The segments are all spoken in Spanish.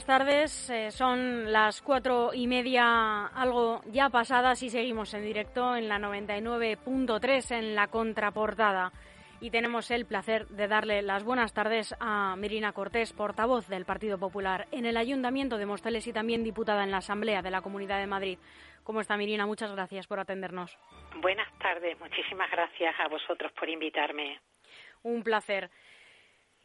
Buenas tardes, eh, son las cuatro y media, algo ya pasadas y seguimos en directo en la 99.3 en la contraportada. Y tenemos el placer de darle las buenas tardes a Mirina Cortés, portavoz del Partido Popular en el Ayuntamiento de Mosteles y también diputada en la Asamblea de la Comunidad de Madrid. ¿Cómo está Mirina? Muchas gracias por atendernos. Buenas tardes, muchísimas gracias a vosotros por invitarme. Un placer.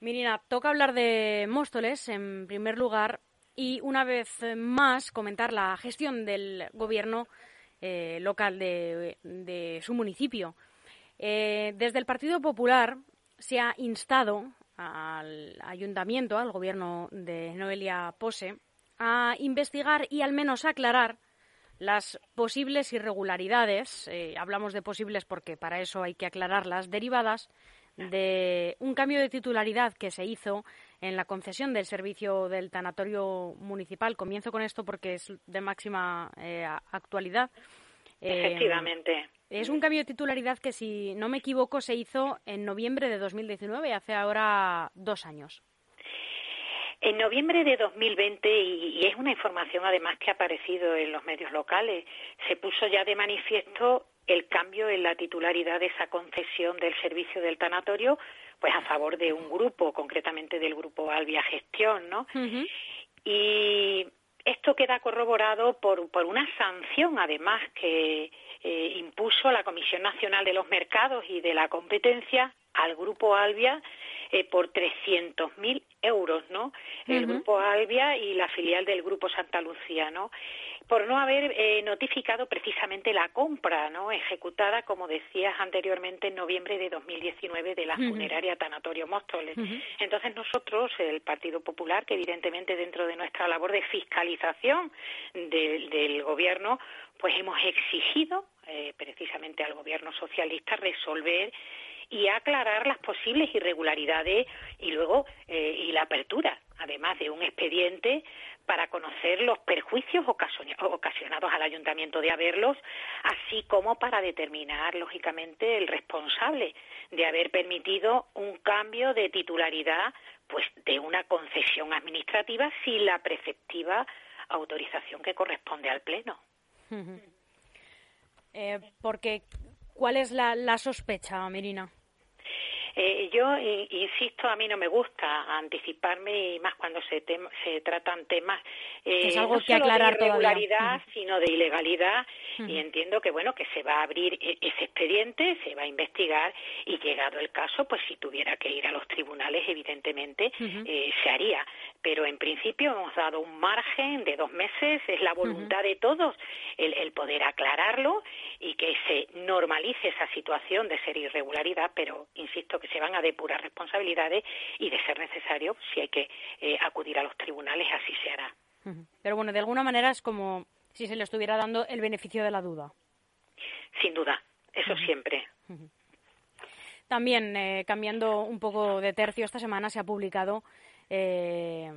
Mirina, toca hablar de Móstoles en primer lugar y una vez más comentar la gestión del gobierno eh, local de, su municipio. Eh, desde el Partido Popular se ha instado al ayuntamiento, al gobierno de Noelia Pose, a investigar y al menos aclarar las posibles irregularidades, eh, hablamos de posibles porque para eso hay que aclararlas, derivadas de un cambio de titularidad que se hizo en la concesión del servicio del tanatorio municipal. Comienzo con esto porque es de máxima eh, actualidad. Eh, Efectivamente. Es un cambio de titularidad que, si no me equivoco, se hizo en noviembre de 2019, hace ahora dos años. En noviembre de 2020, y, es una información además que ha aparecido en los medios locales, se puso ya de manifiesto el cambio en la titularidad de esa concesión del servicio del tanatorio, pues a favor de un grupo, concretamente del grupo Albia Gestión, ¿no? Y esto queda corroborado por, por una sanción, además, que eh, impuso la Comisión Nacional de los Mercados y de la Competencia al grupo Albia eh, por 300.000 euros, ¿no? El grupo Albia y la filial del grupo Santa Lucía, ¿no? por no haber eh, notificado precisamente la compra no ejecutada, como decías anteriormente, en noviembre de 2019 de la funeraria Tanatorio Móstoles. Entonces nosotros, el Partido Popular, que evidentemente dentro de nuestra labor de fiscalización del gobierno, pues hemos exigido eh, precisamente al gobierno socialista resolver y aclarar las posibles irregularidades y luego eh, y la apertura, además de un expediente para conocer los perjuicios ocasionados al ayuntamiento de haberlos, así como para determinar, lógicamente, el responsable de haber permitido un cambio de titularidad pues de una concesión administrativa sin la preceptiva autorización que corresponde al pleno. Eh, porque ¿cuál es la, la sospecha, Mirina? Eh, yo insisto, a mí no me gusta anticiparme y más cuando se, se tratan temas eh, no solo de irregularidad, sino de ilegalidad y entiendo que bueno que se va a abrir e-, ese expediente, se va a investigar y llegado el caso, pues si tuviera que ir a los tribunales, evidentemente eh, se haría. Pero en principio hemos dado un margen de dos meses, es la voluntad de todos el, el poder aclararlo y que se normalice esa situación de ser irregularidad, pero insisto que se van a depurar responsabilidades y, de ser necesario, si hay que eh, acudir a los tribunales, así se hará. Pero bueno, de alguna manera es como si se le estuviera dando el beneficio de la duda. Sin duda, eso siempre. También, eh, cambiando un poco de tercio, esta semana se ha publicado eh,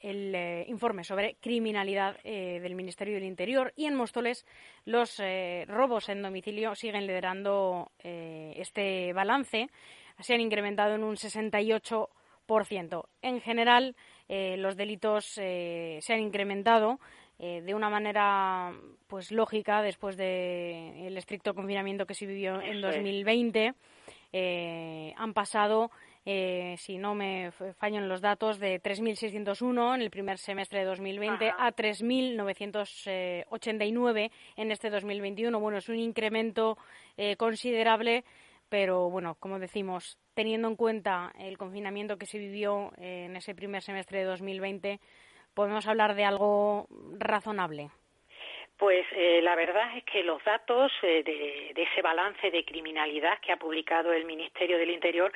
el eh, informe sobre criminalidad eh, del Ministerio del Interior y en Móstoles los robos en domicilio siguen liderando este balance. Se han incrementado en un 68%. En general, los delitos se han incrementado de una manera pues lógica después del estricto confinamiento que se vivió en 2020. han pasado eh, si no me fallan los datos, de 3.601 en el primer semestre de 2020 a 3.989 en este 2021. Bueno, es un incremento eh, considerable, pero bueno, como decimos, teniendo en cuenta el confinamiento que se vivió eh, en ese primer semestre de 2020, podemos hablar de algo razonable. Pues la verdad es que los datos de, ese balance de criminalidad que ha publicado el Ministerio del Interior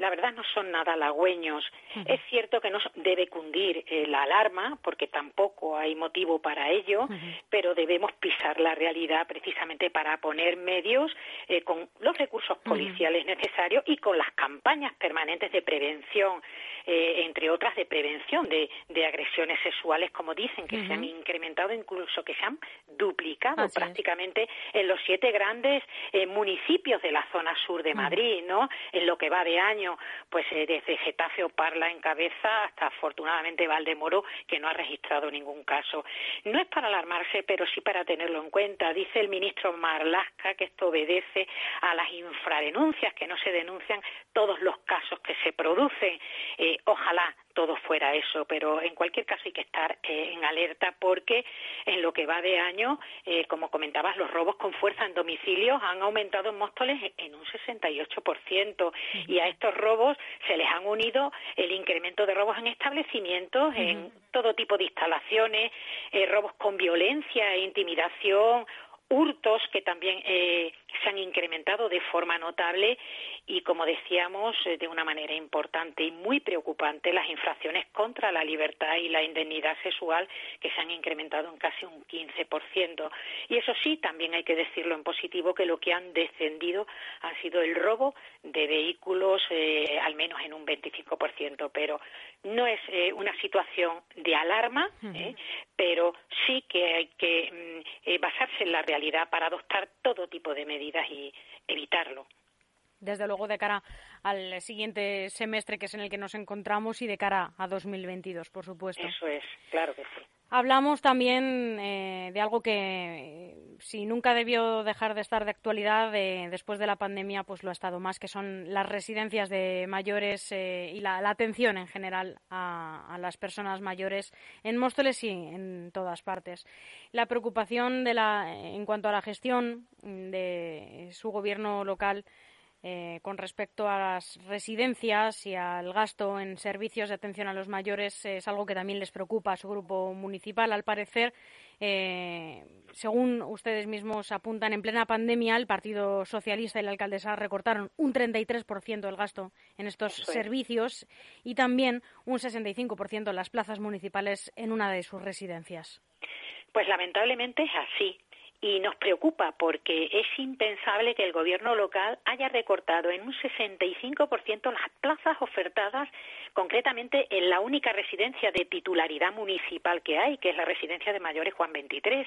la verdad no son nada halagüeños. Es cierto que no debe cundir eh, la alarma, porque tampoco hay motivo para ello, pero debemos pisar la realidad precisamente para poner medios eh, con los recursos policiales necesarios y con las campañas permanentes de prevención, eh, entre otras de prevención de, agresiones sexuales, como dicen, que se han incrementado, incluso que se han duplicado prácticamente en los siete grandes municipios de la zona sur de Madrid, ¿no? En lo que va de año pues eh, desde Getafe o Parla en cabeza hasta afortunadamente Valdemoro, que no ha registrado ningún caso. No es para alarmarse, pero sí para tenerlo en cuenta. Dice el ministro Marlasca que esto obedece a las infradenuncias, que no se denuncian todos los casos que se producen. Eh, ojalá todo fuera eso, pero en cualquier caso hay que estar eh, en alerta porque en lo que va de año, eh, como comentabas, los robos con fuerza en domicilios han aumentado en Móstoles en un 68% y a estos robos se les han unido el incremento de robos en establecimientos, en todo tipo de instalaciones, eh, robos con violencia e intimidación hurtos que también eh, se han incrementado de forma notable y, como decíamos, eh, de una manera importante y muy preocupante, las infracciones contra la libertad y la indemnidad sexual que se han incrementado en casi un 15%. Y eso sí, también hay que decirlo en positivo, que lo que han descendido ha sido el robo de vehículos, eh, al menos en un 25%. Pero no es una situación de alarma, pero sí que hay que mm, basarse en la realidad para adoptar todo tipo de medidas y evitarlo. Desde luego, de cara al siguiente semestre, que es en el que nos encontramos, y de cara a 2022, por supuesto. Eso es, claro que sí. Hablamos también eh, de algo que, si nunca debió dejar de estar de actualidad, después de la pandemia, pues lo ha estado más, que son las residencias de mayores eh, y la, atención en general a, las personas mayores en Móstoles y en todas partes. La preocupación de la, en cuanto a la gestión de su gobierno local eh, con respecto a las residencias y al gasto en servicios de atención a los mayores es algo que también les preocupa a su grupo municipal. Al parecer, eh, según ustedes mismos apuntan, en plena pandemia el Partido Socialista y la alcaldesa recortaron un 33% del gasto en estos servicios y también un 65% en las plazas municipales en una de sus residencias. Pues lamentablemente es así y nos preocupa porque es impensable que el gobierno local haya recortado en un 65% las plazas ofertadas concretamente en la única residencia de titularidad municipal que hay, que es la residencia de mayores Juan 23.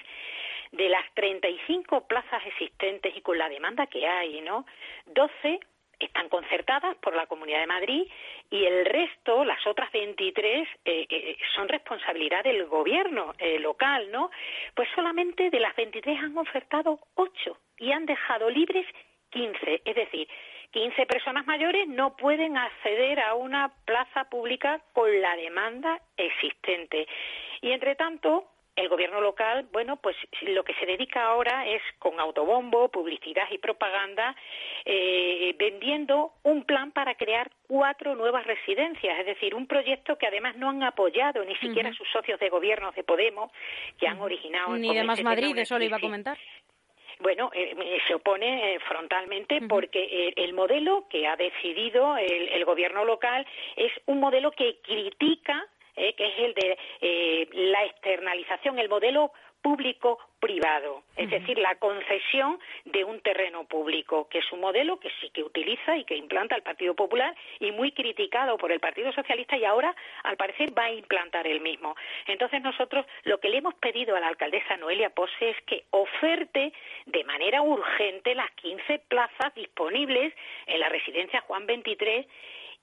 De las 35 plazas existentes y con la demanda que hay, ¿no? 12 están concertadas por la Comunidad de Madrid y el resto, las otras 23, eh, eh, son responsabilidad del gobierno eh, local, ¿no? Pues solamente de las 23 han ofertado 8 y han dejado libres 15, es decir, 15 personas mayores no pueden acceder a una plaza pública con la demanda existente. Y entre tanto, el gobierno local, bueno, pues lo que se dedica ahora es con autobombo, publicidad y propaganda, eh, vendiendo un plan para crear cuatro nuevas residencias, es decir, un proyecto que además no han apoyado ni siquiera sus socios de gobierno de Podemos, que han originado. Ni de Más Madrid, eso lo iba a comentar. Bueno, eh, se opone eh, frontalmente porque el modelo que ha decidido el gobierno local es un modelo que critica ¿eh? que es el de eh, la externalización, el modelo público-privado, es decir, la concesión de un terreno público, que es un modelo que sí que utiliza y que implanta el Partido Popular y muy criticado por el Partido Socialista y ahora, al parecer, va a implantar el mismo. Entonces, nosotros lo que le hemos pedido a la alcaldesa Noelia Pose es que oferte de manera urgente las 15 plazas disponibles en la residencia Juan 23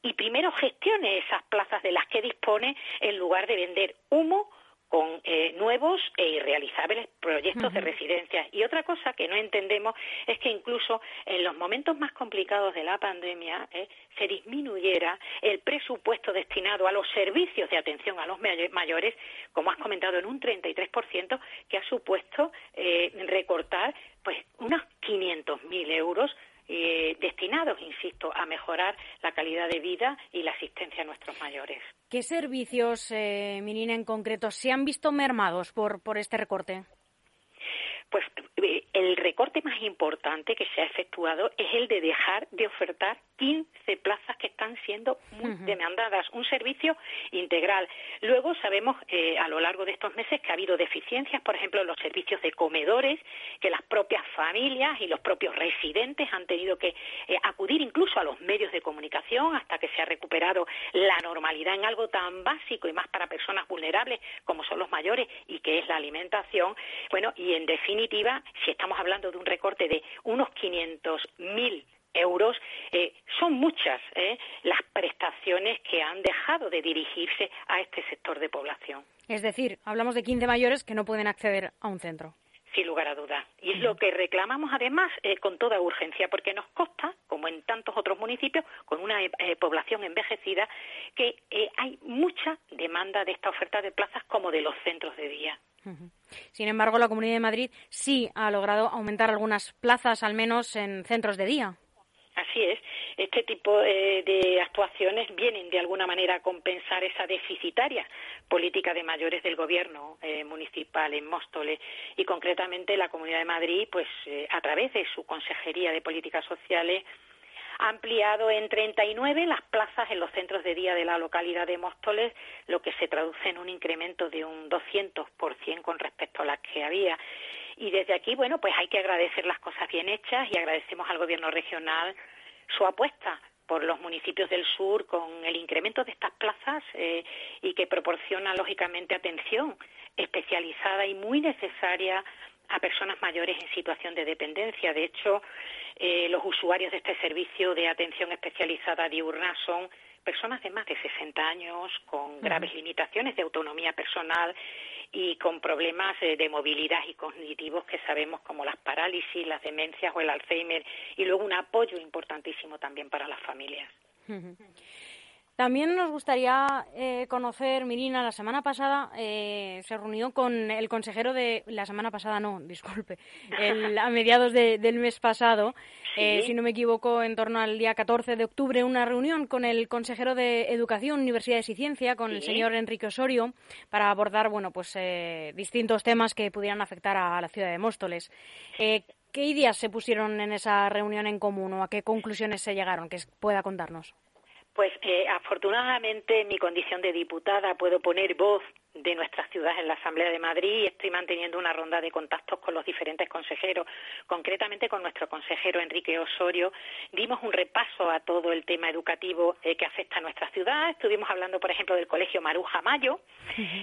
y primero gestione esas plazas de las que dispone en lugar de vender humo con eh, nuevos e irrealizables proyectos de residencias. Y otra cosa que no entendemos es que incluso en los momentos más complicados de la pandemia eh, se disminuyera el presupuesto destinado a los servicios de atención a los mayores, como has comentado, en un 33%, que ha supuesto eh, recortar pues unos 500.000 euros eh, destinados, insisto, a mejorar la calidad de vida y la asistencia a nuestros mayores. ¿Qué servicios, eh, en concreto, se han visto mermados por, por este recorte? Pues el recorte más importante que se ha efectuado es el de dejar de ofertar 15 plazas que están siendo muy demandadas, un servicio integral. Luego sabemos eh, a lo largo de estos meses que ha habido deficiencias, por ejemplo, en los servicios de comedores, que las propias familias y los propios residentes han tenido que eh, acudir incluso a los medios de comunicación hasta que se ha recuperado la normalidad en algo tan básico y más para personas vulnerables como son los mayores y que es la alimentación. Bueno, y en definitiva, si estamos hablando de un recorte de unos 500.000 euros. Eh, son muchas eh, las prestaciones que han dejado de dirigirse a este sector de población. Es decir, hablamos de 15 mayores que no pueden acceder a un centro. Sin lugar a dudas. Y es lo que reclamamos además eh, con toda urgencia, porque nos consta, como en tantos otros municipios, con una población envejecida, que hay mucha demanda de esta oferta de plazas como de los centros de día. Sin embargo, la Comunidad de Madrid sí ha logrado aumentar algunas plazas, al menos en centros de día. Así es. Este tipo eh, de actuaciones vienen de alguna manera a compensar esa deficitaria política de mayores del gobierno eh, municipal en Móstoles y concretamente la Comunidad de Madrid, pues eh, a través de su Consejería de Políticas Sociales ha ampliado en 39 las plazas en los centros de día de la localidad de Móstoles, lo que se traduce en un incremento de un 200% con respecto a las que había. Y desde aquí, bueno, pues hay que agradecer las cosas bien hechas y agradecemos al Gobierno regional su apuesta por los municipios del sur con el incremento de estas plazas eh, y que proporciona lógicamente atención especializada y muy necesaria a personas mayores en situación de dependencia. De hecho, eh, los usuarios de este servicio de atención especializada diurna son personas de más de 60 años con graves limitaciones de autonomía personal y con problemas de movilidad y cognitivos que sabemos como las parálisis, las demencias o el Alzheimer y luego un apoyo importantísimo también para las familias. También nos gustaría eh, conocer, Mirina, la semana pasada eh, se reunió con el consejero de. La semana pasada no, disculpe. a mediados del mes pasado, eh, si no me equivoco, en torno al día 14 de octubre, una reunión con el consejero de Educación, Universidades y Ciencia, con el señor Enrique Osorio, para abordar bueno, pues, distintos temas que pudieran afectar a, la ciudad de Móstoles. ¿Qué ideas se pusieron en esa reunión en común o a qué conclusiones se llegaron? Que pueda contarnos. Pues eh, afortunadamente en mi condición de diputada puedo poner voz de nuestra ciudad en la Asamblea de Madrid y estoy manteniendo una ronda de contactos con los diferentes consejeros, concretamente con nuestro consejero Enrique Osorio. Dimos un repaso a todo el tema educativo eh, que afecta a nuestra ciudad. Estuvimos hablando, por ejemplo, del Colegio Maruja Mayo,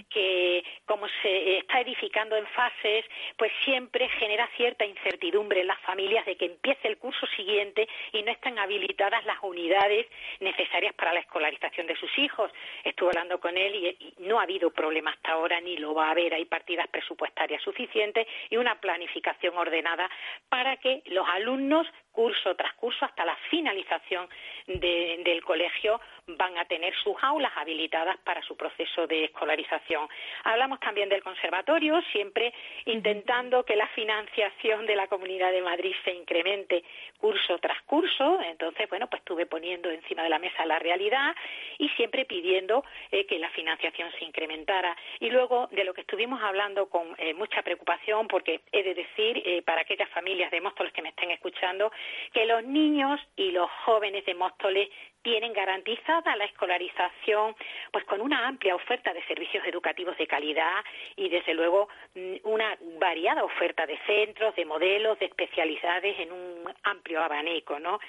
que como se está edificando en fases, pues siempre genera cierta incertidumbre en las familias de que empiece el curso siguiente y no están habilitadas las unidades necesarias para la escolarización de sus hijos. Estuve hablando con él y, y no ha habido problema hasta ahora ni lo va a haber. Hay partidas presupuestarias suficientes y una planificación ordenada para que los alumnos curso tras curso hasta la finalización del colegio van a tener sus aulas habilitadas para su proceso de escolarización. Hablamos también del conservatorio, siempre intentando que la financiación de la Comunidad de Madrid se incremente curso tras curso. Entonces, bueno, pues estuve poniendo encima de la mesa la realidad y siempre pidiendo eh, que la financiación se incrementara. Y luego de lo que estuvimos hablando con eh, mucha preocupación, porque he de decir, eh, para aquellas familias de Móstoles que me estén escuchando, que los niños y los jóvenes de Móstoles tienen garantizada la escolarización pues con una amplia oferta de servicios educativos de calidad y desde luego mm, una variada oferta de centros, de modelos, de especialidades en un amplio abanico, ¿no?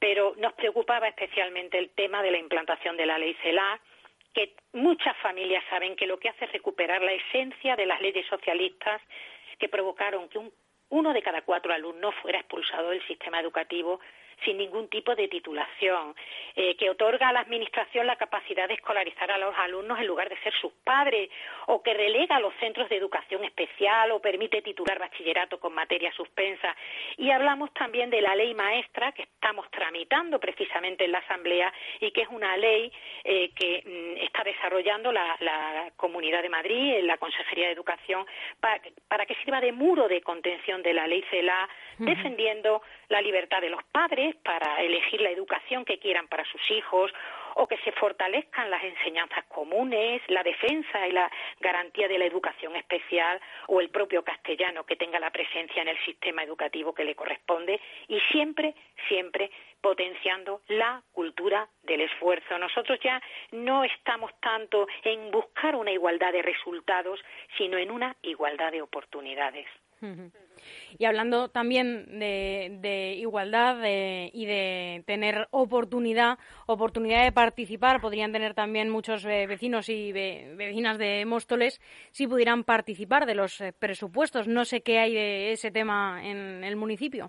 Pero nos preocupaba especialmente el tema de la implantación de la ley CELAC que muchas familias saben que lo que hace es recuperar la esencia de las leyes socialistas que provocaron que un uno de cada cuatro alumnos fuera expulsado del sistema educativo sin ningún tipo de titulación, eh, que otorga a la Administración la capacidad de escolarizar a los alumnos en lugar de ser sus padres, o que relega a los centros de educación especial o permite titular bachillerato con materia suspensa. Y hablamos también de la ley maestra que estamos tramitando precisamente en la Asamblea y que es una ley eh, que mm, está desarrollando la, Comunidad de Madrid, en la Consejería de Educación, para, que sirva de muro de contención de la ley CELA, defendiendo la libertad de los padres para elegir la educación que quieran para sus hijos o que se fortalezcan las enseñanzas comunes, la defensa y la garantía de la educación especial o el propio castellano que tenga la presencia en el sistema educativo que le corresponde y siempre, siempre potenciando la cultura del esfuerzo. Nosotros ya no estamos tanto en buscar una igualdad de resultados, sino en una igualdad de oportunidades. Y hablando también de, igualdad y de tener oportunidad, oportunidad de participar, podrían tener también muchos eh, vecinos y vecinas de Móstoles si pudieran participar de los eh, presupuestos. No sé qué hay de ese tema en el municipio.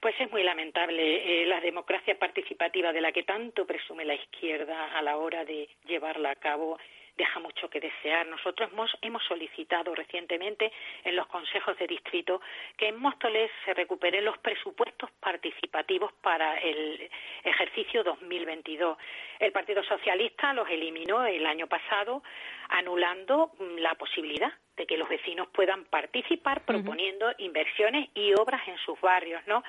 Pues es muy lamentable eh, la democracia participativa de la que tanto presume la izquierda a la hora de llevarla a cabo deja mucho que desear. Nosotros hemos, hemos solicitado recientemente en los consejos de distrito que en Móstoles se recuperen los presupuestos participativos para el ejercicio 2022. El Partido Socialista los eliminó el año pasado, anulando mm, la posibilidad de que los vecinos puedan participar proponiendo inversiones y obras en sus barrios, ¿no?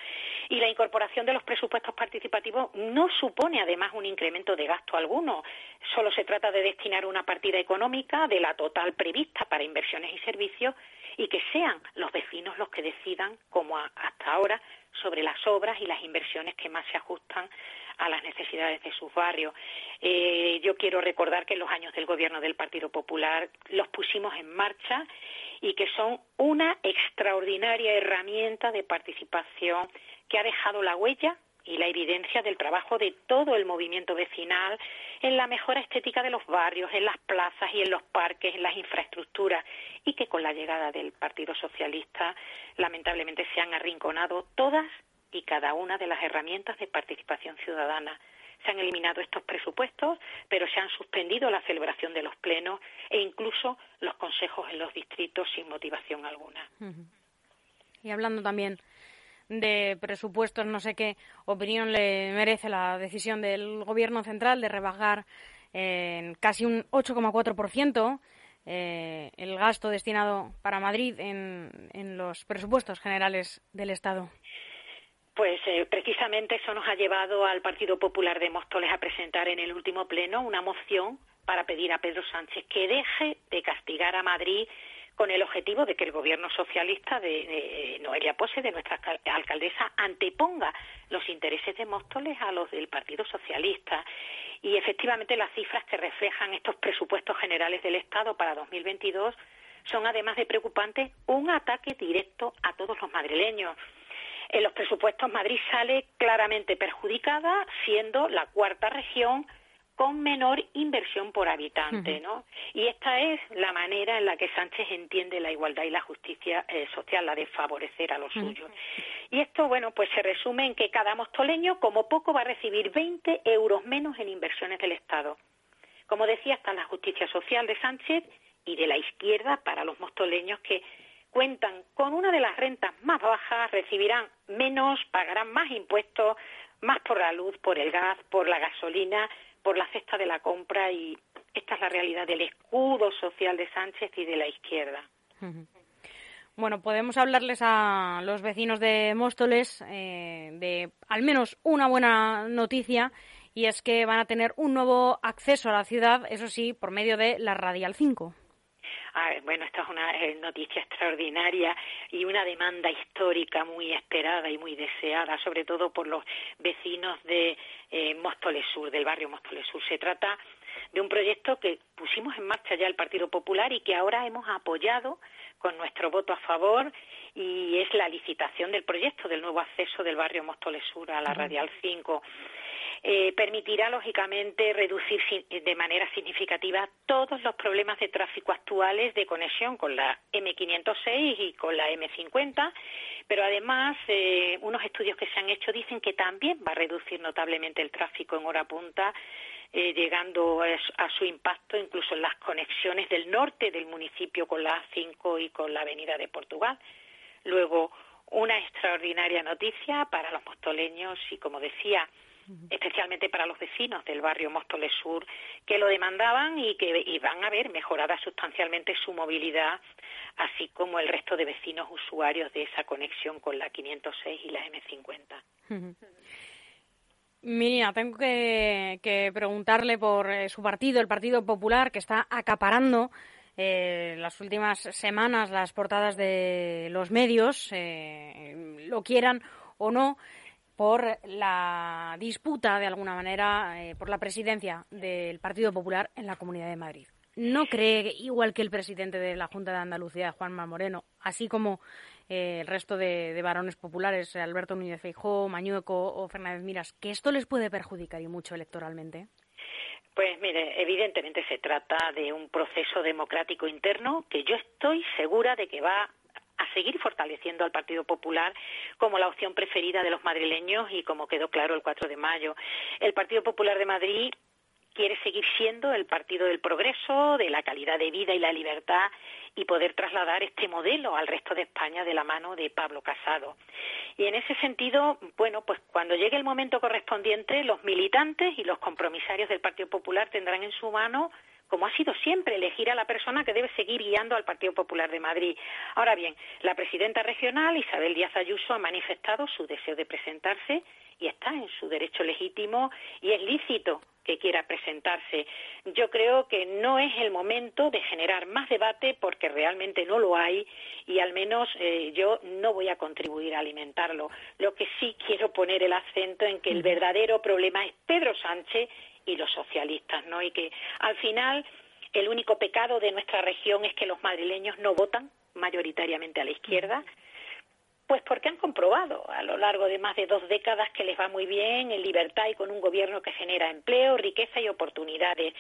Y la incorporación de los presupuestos participativos no supone además un incremento de gasto alguno, solo se trata de destinar una partida económica de la total prevista para inversiones y servicios y que sean los vecinos los que decidan, como hasta ahora, sobre las obras y las inversiones que más se ajustan a las necesidades de sus barrios. Eh, yo quiero recordar que en los años del gobierno del Partido Popular los pusimos en marcha y que son una extraordinaria herramienta de participación que ha dejado la huella y la evidencia del trabajo de todo el movimiento vecinal en la mejora estética de los barrios, en las plazas y en los parques, en las infraestructuras, y que con la llegada del Partido Socialista lamentablemente se han arrinconado todas y cada una de las herramientas de participación ciudadana. Se han eliminado estos presupuestos, pero se han suspendido la celebración de los plenos e incluso los consejos en los distritos sin motivación alguna. Y hablando también de presupuestos, no sé qué opinión le merece la decisión del Gobierno central de rebajar en casi un 8,4% eh, el gasto destinado para Madrid en, en los presupuestos generales del Estado. Pues eh, precisamente eso nos ha llevado al Partido Popular de Móstoles a presentar en el último pleno una moción para pedir a Pedro Sánchez que deje de castigar a Madrid con el objetivo de que el gobierno socialista de, Noelia Pose, de nuestra alcaldesa, anteponga los intereses de Móstoles a los del Partido Socialista. Y efectivamente las cifras que reflejan estos presupuestos generales del Estado para 2022 son, además de preocupantes, un ataque directo a todos los madrileños. En los presupuestos Madrid sale claramente perjudicada, siendo la cuarta región con menor inversión por habitante, ¿no? Y esta es la manera en la que Sánchez entiende la igualdad y la justicia eh, social, la de favorecer a los suyos. Y esto, bueno, pues se resume en que cada mostoleño, como poco, va a recibir 20 euros menos en inversiones del Estado. Como decía, está la justicia social de Sánchez y de la izquierda para los mostoleños que cuentan con una de las rentas más bajas, recibirán menos, pagarán más impuestos, más por la luz, por el gas, por la gasolina, por la cesta de la compra y esta es la realidad del escudo social de Sánchez y de la izquierda. Bueno, podemos hablarles a los vecinos de Móstoles eh, de al menos una buena noticia y es que van a tener un nuevo acceso a la ciudad, eso sí, por medio de la Radial 5 bueno, esta es una eh, noticia extraordinaria y una demanda histórica muy esperada y muy deseada, sobre todo por los vecinos de eh, Móstoles Sur, del barrio Móstoles Sur. Se trata de un proyecto que pusimos en marcha ya el Partido Popular y que ahora hemos apoyado con nuestro voto a favor y es la licitación del proyecto del nuevo acceso del barrio Móstoles Sur a la Radial 5. Eh, permitirá, lógicamente, reducir de manera significativa todos los problemas de tráfico actuales de conexión con la M506 y con la M50, pero además eh, unos estudios que se han hecho dicen que también va a reducir notablemente el tráfico en hora punta, eh, llegando a su impacto incluso en las conexiones del norte del municipio con la A5 y con la Avenida de Portugal. Luego, una extraordinaria noticia para los mostoleños y, como decía, especialmente para los vecinos del barrio Móstoles Sur, que lo demandaban y que iban a ver mejorada sustancialmente su movilidad, así como el resto de vecinos usuarios de esa conexión con la 506 y la M50. Mirina, tengo que, preguntarle por eh, su partido, el Partido Popular, que está acaparando eh, las últimas semanas las portadas de los medios, eh, lo quieran o no por la disputa, de alguna manera, eh, por la presidencia del Partido Popular en la Comunidad de Madrid. ¿No cree, igual que el presidente de la Junta de Andalucía, Juanma Moreno, así como eh, el resto de, varones populares, Alberto Núñez Feijóo, Mañueco o Fernández Miras, que esto les puede perjudicar y mucho electoralmente? Pues mire, evidentemente se trata de un proceso democrático interno que yo estoy segura de que va a seguir fortaleciendo al Partido Popular como la opción preferida de los madrileños y como quedó claro el 4 de mayo. El Partido Popular de Madrid quiere seguir siendo el partido del progreso, de la calidad de vida y la libertad y poder trasladar este modelo al resto de España de la mano de Pablo Casado. Y en ese sentido, bueno, pues cuando llegue el momento correspondiente, los militantes y los compromisarios del Partido Popular tendrán en su mano como ha sido siempre, elegir a la persona que debe seguir guiando al Partido Popular de Madrid. Ahora bien, la presidenta regional, Isabel Díaz Ayuso, ha manifestado su deseo de presentarse y está en su derecho legítimo y es lícito que quiera presentarse. Yo creo que no es el momento de generar más debate porque realmente no lo hay y al menos eh, yo no voy a contribuir a alimentarlo. Lo que sí quiero poner el acento en que el verdadero problema es Pedro Sánchez y los socialistas, ¿no? Y que al final el único pecado de nuestra región es que los madrileños no votan mayoritariamente a la izquierda. Pues porque han comprobado a lo largo de más de dos décadas que les va muy bien en libertad y con un gobierno que genera empleo, riqueza y oportunidades.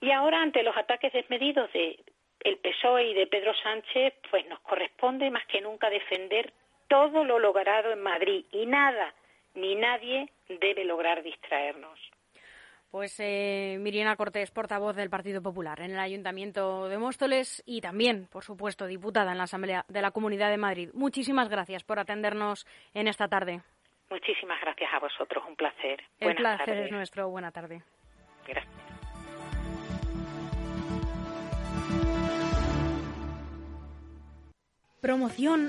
Y ahora, ante los ataques desmedidos de el PSOE y de Pedro Sánchez, pues nos corresponde más que nunca defender todo lo logrado en Madrid y nada ni nadie debe lograr distraernos. Pues eh, Miriana Cortés, portavoz del Partido Popular en el Ayuntamiento de Móstoles y también, por supuesto, diputada en la Asamblea de la Comunidad de Madrid. Muchísimas gracias por atendernos en esta tarde. Muchísimas gracias a vosotros, un placer. El placer es nuestro. Buena tarde. Gracias. Promoción